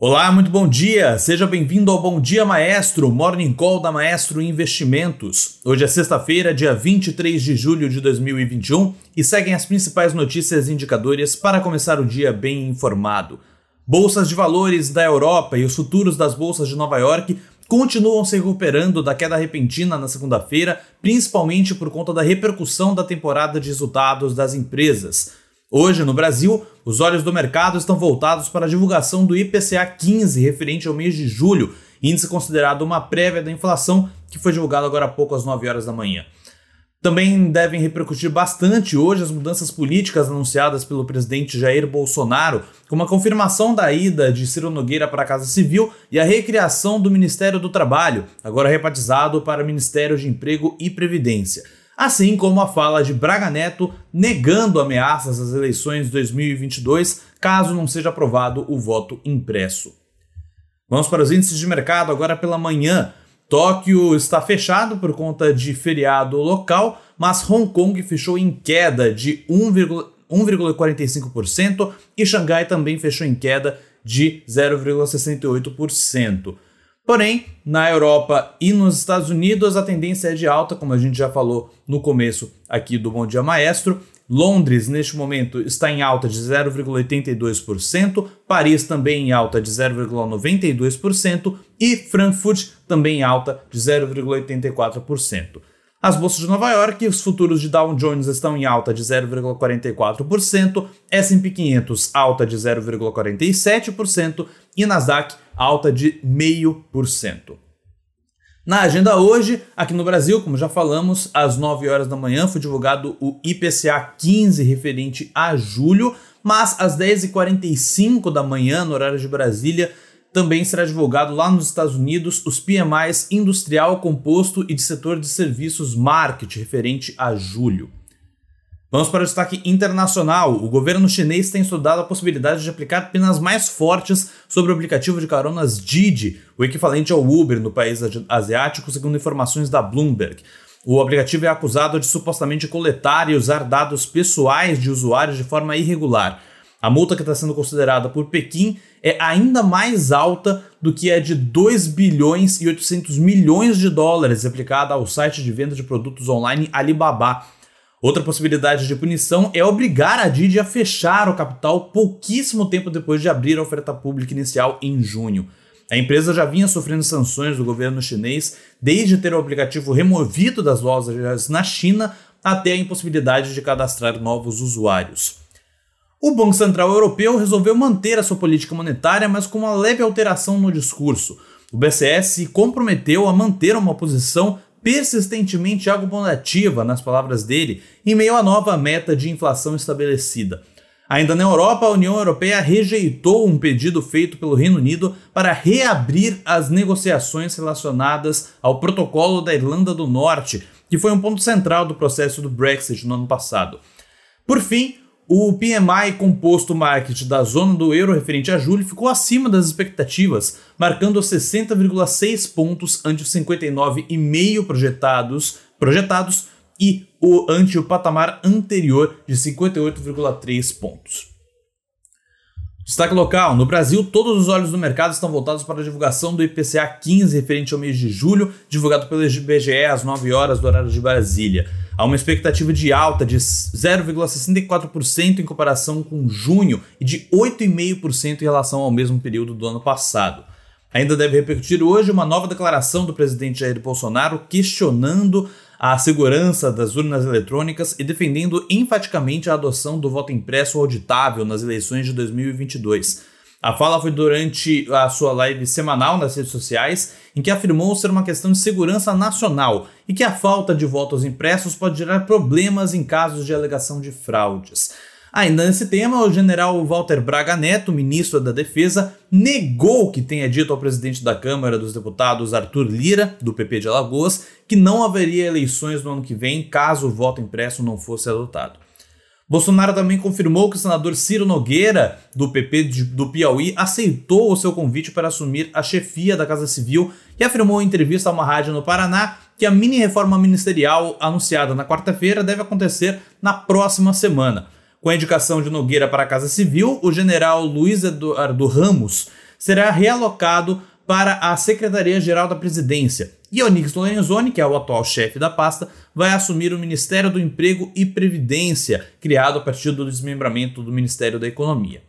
Olá, muito bom dia! Seja bem-vindo ao Bom Dia Maestro, Morning Call da Maestro Investimentos. Hoje é sexta-feira, dia 23 de julho de 2021 e seguem as principais notícias e indicadores para começar o dia bem informado. Bolsas de valores da Europa e os futuros das bolsas de Nova York continuam se recuperando da queda repentina na segunda-feira, principalmente por conta da repercussão da temporada de resultados das empresas. Hoje, no Brasil, os olhos do mercado estão voltados para a divulgação do IPCA 15, referente ao mês de julho, índice considerado uma prévia da inflação, que foi divulgado agora há pouco às 9 horas da manhã. Também devem repercutir bastante hoje as mudanças políticas anunciadas pelo presidente Jair Bolsonaro, como a confirmação da ida de Ciro Nogueira para a Casa Civil e a recriação do Ministério do Trabalho, agora rebatizado para Ministério de Emprego e Previdência assim como a fala de Braga Neto negando ameaças às eleições de 2022 caso não seja aprovado o voto impresso. Vamos para os índices de mercado agora pela manhã. Tóquio está fechado por conta de feriado local, mas Hong Kong fechou em queda de 1,45% e Xangai também fechou em queda de 0,68%. Porém, na Europa e nos Estados Unidos a tendência é de alta, como a gente já falou no começo aqui do Bom Dia Maestro. Londres, neste momento, está em alta de 0,82%, Paris também em alta de 0,92% e Frankfurt também em alta de 0,84%. As bolsas de Nova York, os futuros de Dow Jones estão em alta de 0,44%, S&P 500 alta de 0,47% e Nasdaq alta de 0,5%. Na agenda hoje, aqui no Brasil, como já falamos, às 9 horas da manhã foi divulgado o IPCA 15 referente a julho, mas às 10h45 da manhã, no horário de Brasília, também será divulgado lá nos Estados Unidos os PMIs industrial, composto e de setor de serviços market referente a julho. Vamos para o destaque internacional. O governo chinês tem estudado a possibilidade de aplicar penas mais fortes sobre o aplicativo de caronas Didi, o equivalente ao Uber no país asiático, segundo informações da Bloomberg. O aplicativo é acusado de supostamente coletar e usar dados pessoais de usuários de forma irregular. A multa que está sendo considerada por Pequim é ainda mais alta do que a de 2 bilhões e 800 milhões de dólares aplicada ao site de venda de produtos online Alibaba Outra possibilidade de punição é obrigar a Didi a fechar o capital pouquíssimo tempo depois de abrir a oferta pública inicial em junho. A empresa já vinha sofrendo sanções do governo chinês desde ter o aplicativo removido das lojas na China até a impossibilidade de cadastrar novos usuários. O Banco Central Europeu resolveu manter a sua política monetária, mas com uma leve alteração no discurso. O BCS se comprometeu a manter uma posição persistentemente argumentativa, nas palavras dele, em meio à nova meta de inflação estabelecida. Ainda na Europa, a União Europeia rejeitou um pedido feito pelo Reino Unido para reabrir as negociações relacionadas ao protocolo da Irlanda do Norte, que foi um ponto central do processo do Brexit no ano passado. Por fim, o PMI composto market da zona do euro referente a julho ficou acima das expectativas, marcando 60,6 pontos ante os 59,5 projetados, projetados e o ante o patamar anterior de 58,3 pontos. Destaque local: no Brasil, todos os olhos do mercado estão voltados para a divulgação do IPCA 15 referente ao mês de julho, divulgado pelo IBGE às 9 horas do horário de Brasília. Há uma expectativa de alta de 0,64% em comparação com junho e de 8,5% em relação ao mesmo período do ano passado. Ainda deve repercutir hoje uma nova declaração do presidente Jair Bolsonaro questionando a segurança das urnas eletrônicas e defendendo enfaticamente a adoção do voto impresso auditável nas eleições de 2022. A fala foi durante a sua live semanal nas redes sociais, em que afirmou ser uma questão de segurança nacional e que a falta de votos impressos pode gerar problemas em casos de alegação de fraudes. Ainda nesse tema, o general Walter Braga Neto, ministro da Defesa, negou que tenha dito ao presidente da Câmara dos Deputados, Arthur Lira, do PP de Alagoas, que não haveria eleições no ano que vem caso o voto impresso não fosse adotado. Bolsonaro também confirmou que o senador Ciro Nogueira, do PP do Piauí, aceitou o seu convite para assumir a chefia da Casa Civil e afirmou em entrevista a uma rádio no Paraná que a mini reforma ministerial anunciada na quarta-feira deve acontecer na próxima semana. Com a indicação de Nogueira para a Casa Civil, o general Luiz Eduardo Ramos será realocado para a Secretaria-Geral da Presidência. E Onix Lorenzoni, que é o atual chefe da pasta, vai assumir o Ministério do Emprego e Previdência, criado a partir do desmembramento do Ministério da Economia.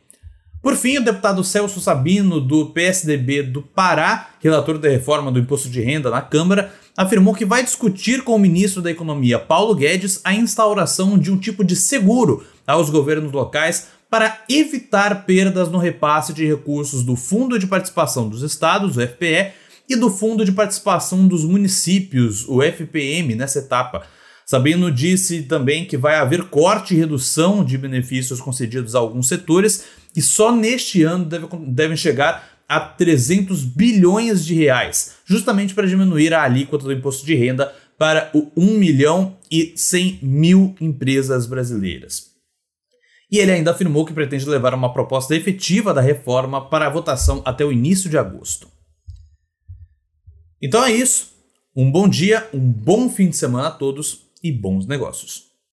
Por fim, o deputado Celso Sabino, do PSDB do Pará, relator da reforma do imposto de renda na Câmara, afirmou que vai discutir com o ministro da Economia, Paulo Guedes, a instauração de um tipo de seguro aos governos locais para evitar perdas no repasse de recursos do Fundo de Participação dos Estados, o FPE, e do Fundo de Participação dos Municípios, o FPM, nessa etapa. Sabino disse também que vai haver corte e redução de benefícios concedidos a alguns setores e só neste ano deve, devem chegar a 300 bilhões de reais, justamente para diminuir a alíquota do imposto de renda para o 1 milhão e 100 mil empresas brasileiras. E ele ainda afirmou que pretende levar uma proposta efetiva da reforma para a votação até o início de agosto. Então é isso. Um bom dia, um bom fim de semana a todos e bons negócios.